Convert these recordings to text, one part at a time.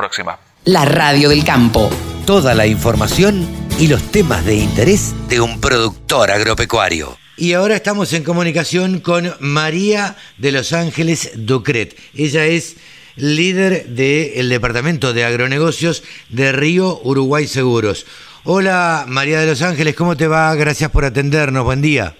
próxima. La radio del campo. Toda la información y los temas de interés de un productor agropecuario. Y ahora estamos en comunicación con María de Los Ángeles Ducret. Ella es líder del Departamento de Agronegocios de Río Uruguay Seguros. Hola María de Los Ángeles, ¿cómo te va? Gracias por atendernos, buen día.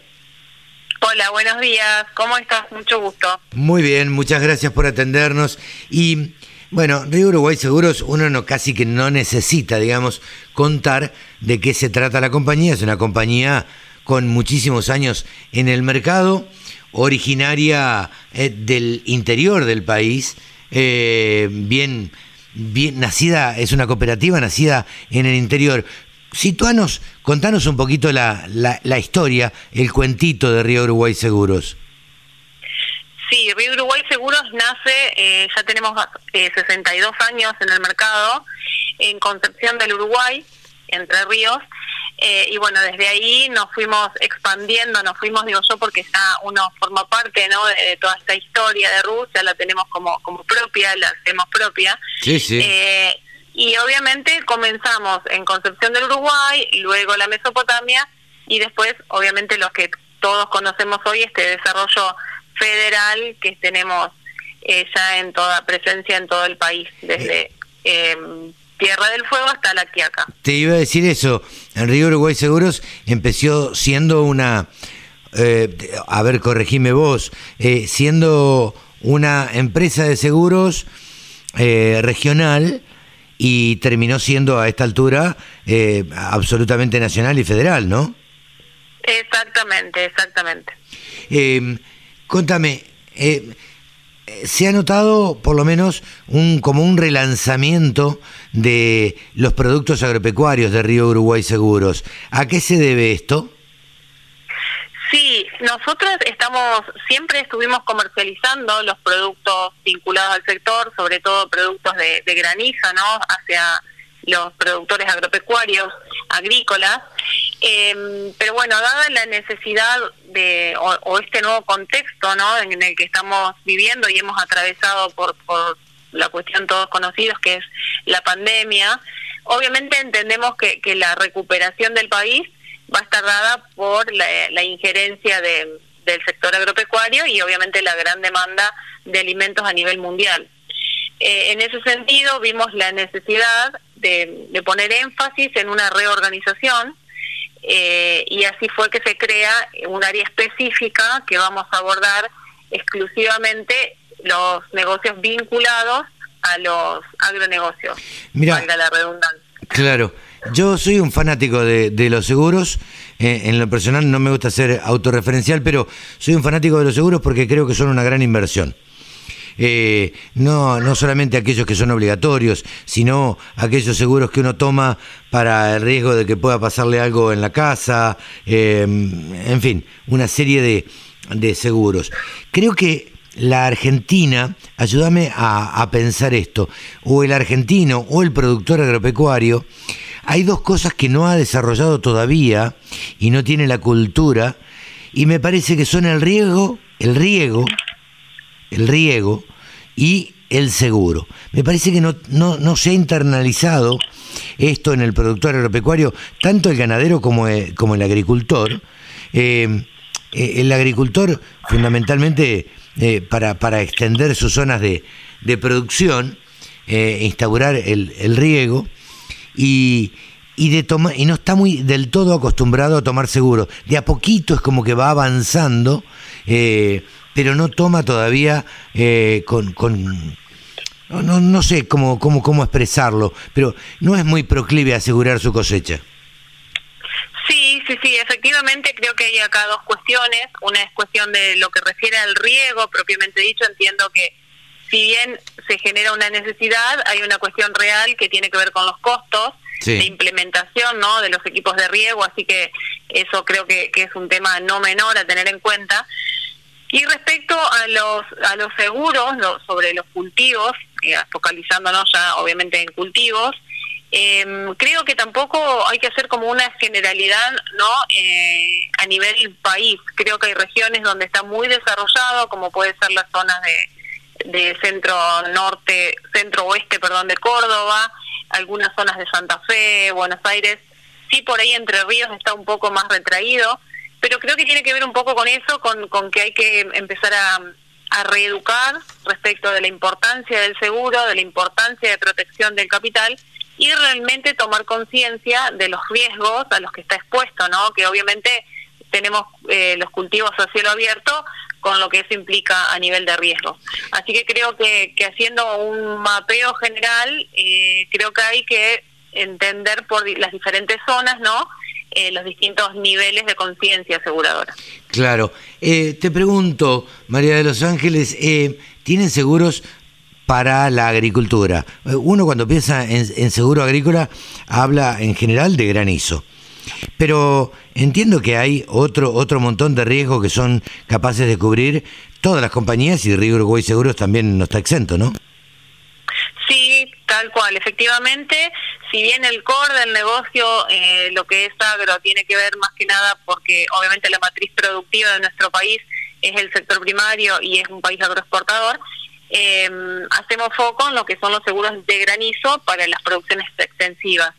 Hola, buenos días, ¿cómo estás? Mucho gusto. Muy bien, muchas gracias por atendernos. Y bueno, Río Uruguay Seguros, uno no casi que no necesita, digamos, contar de qué se trata la compañía. Es una compañía con muchísimos años en el mercado, originaria eh, del interior del país, eh, bien, bien nacida, es una cooperativa nacida en el interior. Situanos, contanos un poquito la, la, historia, el cuentito de Río Uruguay Seguros. Sí, Río Uruguay Seguros nace, eh, ya tenemos eh, 62 años en el mercado, en Concepción del Uruguay, Entre Ríos, eh, y bueno, desde ahí nos fuimos expandiendo, nos fuimos, digo yo, porque ya uno forma parte ¿no? de, toda esta historia de Rusia, la tenemos como, como propia, la hacemos propia. Sí, sí. Eh, y obviamente comenzamos en Concepción del Uruguay, luego la Mesopotamia y después obviamente los que todos conocemos hoy, este desarrollo federal que tenemos eh, ya en toda presencia en todo el país, desde eh, Tierra del Fuego hasta la Quiaca. Te iba a decir eso, en Río Uruguay Seguros empezó siendo una, eh, a ver, corregime vos, siendo una empresa de seguros regional, y terminó siendo a esta altura eh, absolutamente nacional y federal, ¿no? Exactamente, exactamente. Eh, contame, eh, se ha notado por lo menos un como un relanzamiento de los productos agropecuarios de Río Uruguay Seguros. ¿A qué se debe esto? Sí, nosotros estamos, siempre estuvimos comercializando los productos vinculados al sector, sobre todo productos de, granizo, ¿no? Hacia los productores agropecuarios, agrícolas. Em, pero bueno, dada la necesidad de, o, este nuevo contexto, ¿no? En el que estamos viviendo y hemos atravesado por, por la cuestión todos conocidos, que es la pandemia, obviamente entendemos que, que la recuperación del país va a estar dada por la, injerencia del sector agropecuario y obviamente la gran demanda de alimentos a nivel mundial. Eh, en ese sentido, vimos la necesidad de, poner énfasis en una reorganización eh, y así fue que se crea un área específica que vamos a abordar exclusivamente los negocios vinculados a los agronegocios. Mira, la redundancia. Claro. Yo soy un fanático de, los seguros. Eh, en lo personal no me gusta ser autorreferencial, pero soy un fanático de los seguros porque creo que son una gran inversión. Eh, no, no solamente aquellos que son obligatorios, sino aquellos seguros que uno toma para el riesgo de que pueda pasarle algo en la casa, eh, en fin, una serie de, de seguros. Creo que la Argentina, ayúdame a, a, pensar esto, o el argentino o el productor agropecuario, hay dos cosas que no ha desarrollado todavía y no tiene la cultura, y me parece que son el riego, el riego, el riego y el seguro. Me parece que no, no, se ha internalizado esto en el productor agropecuario, tanto el ganadero como el, como el agricultor. Eh, eh, el agricultor, fundamentalmente, eh, para, para, extender sus zonas de, de producción, instaurar el, el riego, y, y, de toma, y no está muy del todo acostumbrado a tomar seguro. De a poquito es como que va avanzando, pero no toma todavía eh, con... con no, no, sé cómo, cómo, cómo expresarlo, pero no es muy proclive a asegurar su cosecha. Sí, sí, sí, efectivamente creo que hay acá dos cuestiones. Una es cuestión de lo que refiere al riego, propiamente dicho, entiendo que si bien se genera una necesidad, hay una cuestión real que tiene que ver con los costos de implementación ¿no? de los equipos de riego, así que eso creo que, es un tema no menor a tener en cuenta. Y respecto a los, a los seguros sobre los cultivos, eh, focalizándonos ya obviamente en cultivos, em, creo que tampoco hay que hacer como una generalidad no eh, a nivel país. Creo que hay regiones donde está muy desarrollado, como puede ser las zonas de de centro norte, centro oeste, perdón, de Córdoba, algunas zonas de Santa Fe, Buenos Aires. Sí, por ahí Entre Ríos está un poco más retraído, pero creo que tiene que ver un poco con eso, con, con que hay que empezar a, a reeducar respecto de la importancia del seguro, de la importancia de protección del capital y realmente tomar conciencia de los riesgos a los que está expuesto, ¿no? Que obviamente tenemos eh, los cultivos a cielo abierto con lo que eso implica a nivel de riesgo. Así que creo que, que haciendo un mapeo general, eh, creo que hay que entender por las diferentes zonas, ¿no? Eh, los distintos niveles de conciencia aseguradora. Claro. Eh, te pregunto, María de los Ángeles, eh, ¿tienen seguros para la agricultura? Eh, uno cuando piensa en, en, seguro agrícola habla en general de granizo. Pero entiendo que hay otro, otro montón de riesgos que son capaces de cubrir todas las compañías y Río Uruguay Seguros también no está exento, ¿no? Sí, tal cual. Efectivamente, si bien el core del negocio, eh, lo que es agro, tiene que ver más que nada porque obviamente la matriz productiva de nuestro país es el sector primario y es un país agroexportador, eh, hacemos foco en lo que son los seguros de granizo para las producciones extensivas.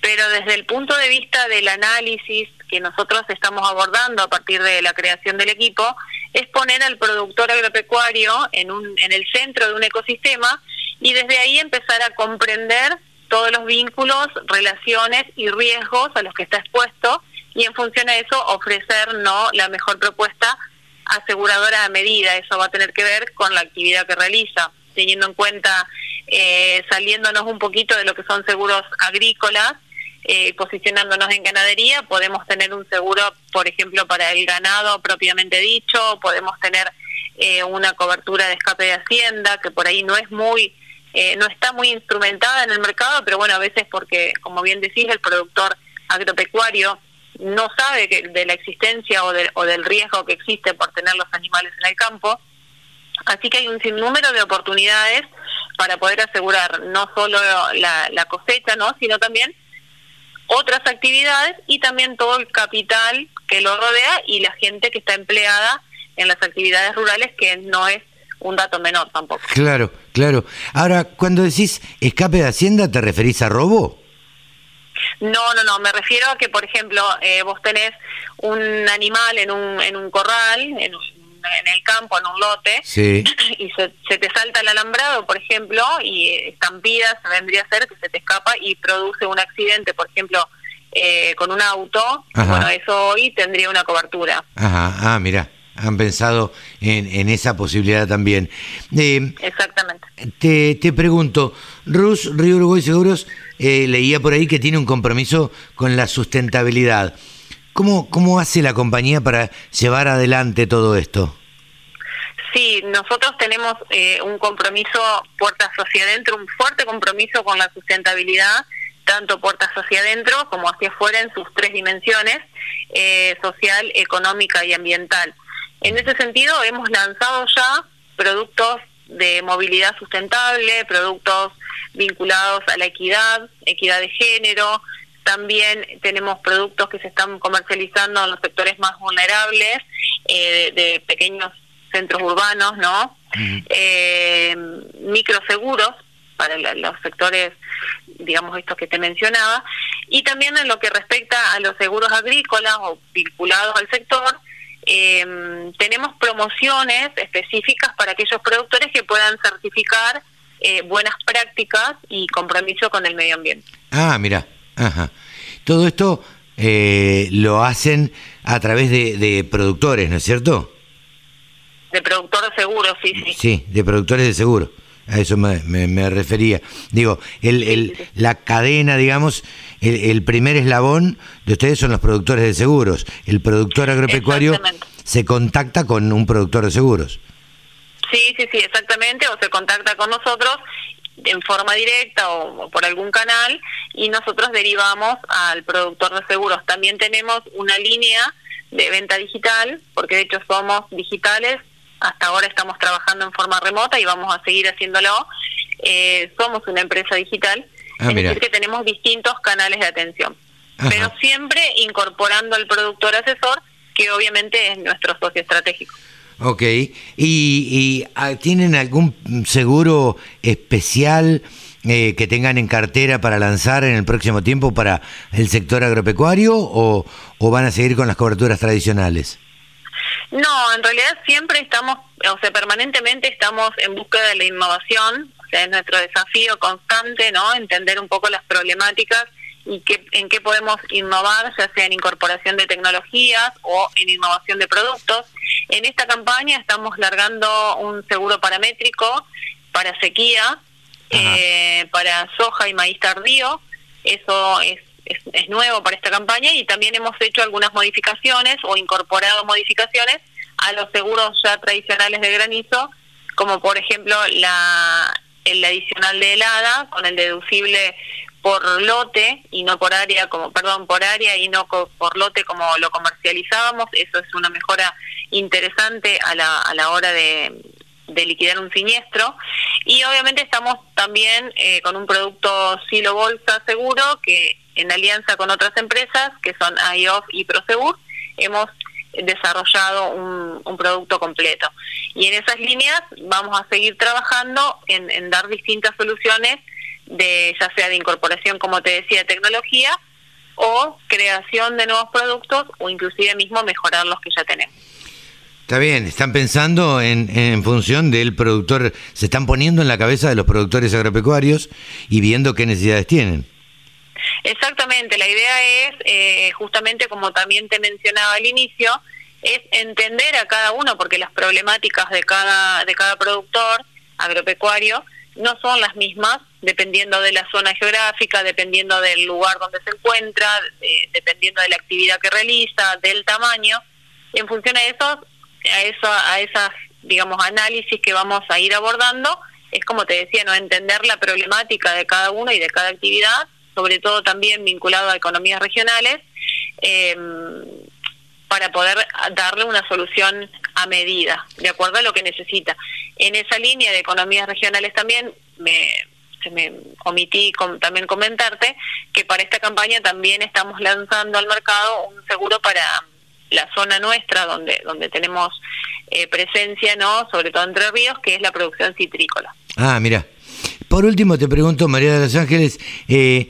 Pero desde el punto de vista del análisis que nosotros estamos abordando a partir de la creación del equipo, es poner al productor agropecuario en, un, en el centro de un ecosistema y desde ahí empezar a comprender todos los vínculos, relaciones y riesgos a los que está expuesto y en función a eso ofrecer no la mejor propuesta aseguradora a medida. Eso va a tener que ver con la actividad que realiza, teniendo en cuenta, eh, saliéndonos un poquito de lo que son seguros agrícolas, eh, posicionándonos en ganadería, podemos tener un seguro, por ejemplo, para el ganado propiamente dicho, podemos tener eh, una cobertura de escape de hacienda, que por ahí no es muy eh, no está muy instrumentada en el mercado, pero bueno, a veces porque, como bien decís, el productor agropecuario no sabe que, de la existencia o, de, o del riesgo que existe por tener los animales en el campo. Así que hay un sinnúmero de oportunidades para poder asegurar no solo la, la cosecha, ¿no? sino también otras actividades y también todo el capital que lo rodea y la gente que está empleada en las actividades rurales, que no es un dato menor tampoco. Claro, claro. Ahora, cuando decís escape de Hacienda, ¿te referís a robo? No, no, no, me refiero a que, por ejemplo, eh, vos tenés un animal en un, en un corral, en, en el campo, en un lote, sí. y se, se, te salta el alambrado, por ejemplo, y estampida se vendría a ser que se te escapa y produce un accidente, por ejemplo, eh, con un auto, Ajá. bueno, eso hoy tendría una cobertura. Ajá, ah, mira han pensado en, en, esa posibilidad también. Eh, Exactamente. Te, te, pregunto, Rus, Río Uruguay Seguros, eh, leía por ahí que tiene un compromiso con la sustentabilidad. ¿Cómo, ¿Cómo hace la compañía para llevar adelante todo esto? Sí, nosotros tenemos eh, un compromiso puertas hacia adentro, un fuerte compromiso con la sustentabilidad, tanto puertas hacia adentro como hacia afuera en sus tres dimensiones, eh, social, económica y ambiental. En ese sentido, hemos lanzado ya productos de movilidad sustentable, productos vinculados a la equidad, equidad de género. También tenemos productos que se están comercializando en los sectores más vulnerables, eh, de, de, pequeños centros urbanos, ¿no? Uh -huh. eh, microseguros para la, los sectores, digamos, estos que te mencionaba. Y también en lo que respecta a los seguros agrícolas o vinculados al sector, eh, tenemos promociones específicas para aquellos productores que puedan certificar eh, buenas prácticas y compromiso con el medio ambiente. Ah, mira, ajá. Todo esto eh, lo hacen a través de, de, productores, ¿no es cierto? De productores de seguros, sí, sí. Sí, de productores de seguro. A eso me, me, me refería. Digo, el, el, la cadena, digamos, el, el, primer eslabón de ustedes son los productores de seguros. El productor agropecuario se contacta con un productor de seguros. Sí, sí, sí, exactamente. O se contacta con nosotros en forma directa o, o por algún canal y nosotros derivamos al productor de seguros. También tenemos una línea de venta digital, porque de hecho somos digitales, hasta ahora estamos trabajando en forma remota y vamos a seguir haciéndolo. Eh, somos una empresa digital, ah, es mira. decir, que tenemos distintos canales de atención, Ajá. pero siempre incorporando al productor asesor, que obviamente es nuestro socio estratégico. Ok, ¿y, y ah, tienen algún seguro especial eh, que tengan en cartera para lanzar en el próximo tiempo para el sector agropecuario o, o van a seguir con las coberturas tradicionales? No, en realidad siempre estamos, o sea, permanentemente estamos en búsqueda de la innovación, o sea, es nuestro desafío constante, ¿no? Entender un poco las problemáticas y qué, en qué podemos innovar, ya sea en incorporación de tecnologías o en innovación de productos. En esta campaña estamos largando un seguro paramétrico para sequía, eh, para soja y maíz tardío. Eso es, es, nuevo para esta campaña y también hemos hecho algunas modificaciones o incorporado modificaciones a los seguros ya tradicionales de granizo, como por ejemplo la el adicional de helada con el deducible por lote y no por área como perdón por área y no por lote como lo comercializábamos. Eso es una mejora interesante a la, a la hora de, de liquidar un siniestro y obviamente estamos también eh, con un producto silo bolsa seguro que en alianza con otras empresas que son IOF y Prosegur hemos desarrollado un, producto completo y en esas líneas vamos a seguir trabajando en, en dar distintas soluciones de ya sea de incorporación, como te decía, de tecnología o creación de nuevos productos o inclusive mismo mejorar los que ya tenemos. Está bien, están pensando en, en, función del productor, se están poniendo en la cabeza de los productores agropecuarios y viendo qué necesidades tienen. Exactamente, la idea es, eh, justamente como también te mencionaba al inicio, es entender a cada uno, porque las problemáticas de cada, de cada productor agropecuario no son las mismas dependiendo de la zona geográfica, dependiendo del lugar donde se encuentra, dependiendo de la actividad que realiza, del tamaño. En función a eso, a eso, a esas, digamos, análisis que vamos a ir abordando, es como te decía, no entender la problemática de cada uno y de cada actividad, sobre todo también vinculado a economías regionales, eh, para poder darle una solución a medida, de acuerdo a lo que necesita. En esa línea de economías regionales también me, se me omití también comentarte que para esta campaña también estamos lanzando al mercado un seguro para la zona nuestra donde donde tenemos eh, presencia no sobre todo entre ríos que es la producción citrícola. Ah mira. Por último te pregunto María de los Ángeles eh,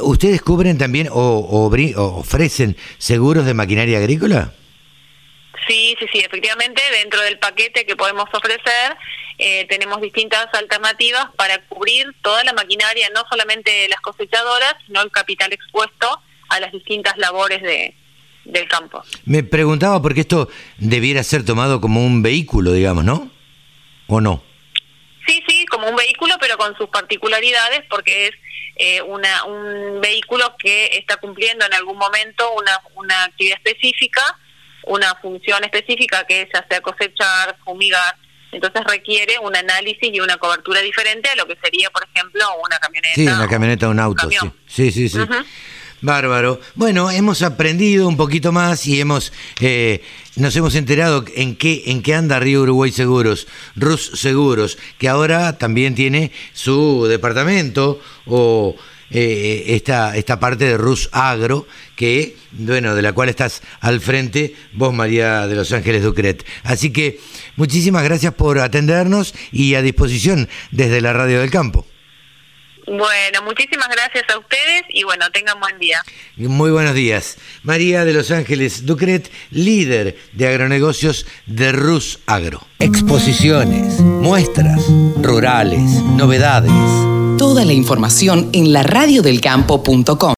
ustedes cubren también o, o ofrecen seguros de maquinaria agrícola Sí, sí, sí, efectivamente, dentro del paquete que podemos ofrecer eh, tenemos distintas alternativas para cubrir toda la maquinaria, no solamente las cosechadoras, sino el capital expuesto a las distintas labores de, del campo. Me preguntaba porque esto debiera ser tomado como un vehículo, digamos, ¿no? ¿O no? Sí, sí, como un vehículo, pero con sus particularidades, porque es eh, una, un vehículo que está cumpliendo en algún momento una, una actividad específica una función específica que es ya sea cosechar, fumigar, entonces requiere un análisis y una cobertura diferente a lo que sería, por ejemplo, una camioneta. Sí, una camioneta o un auto, sí. Sí, sí, Bárbaro. Bueno, hemos aprendido un poquito más y hemos eh, nos hemos enterado en qué en qué anda Río Uruguay Seguros, Rus Seguros, que ahora también tiene su departamento o eh, esta, esta parte de Rus Agro, que, bueno, de la cual estás al frente vos, María de Los Ángeles Ducret. Así que muchísimas gracias por atendernos y a disposición desde la Radio del Campo. Bueno, muchísimas gracias a ustedes y bueno, tengan buen día. Muy buenos días. María de Los Ángeles Ducret, líder de agronegocios de Rus Agro. Exposiciones, muestras, rurales, novedades Toda la información en laradiodelcampo.com.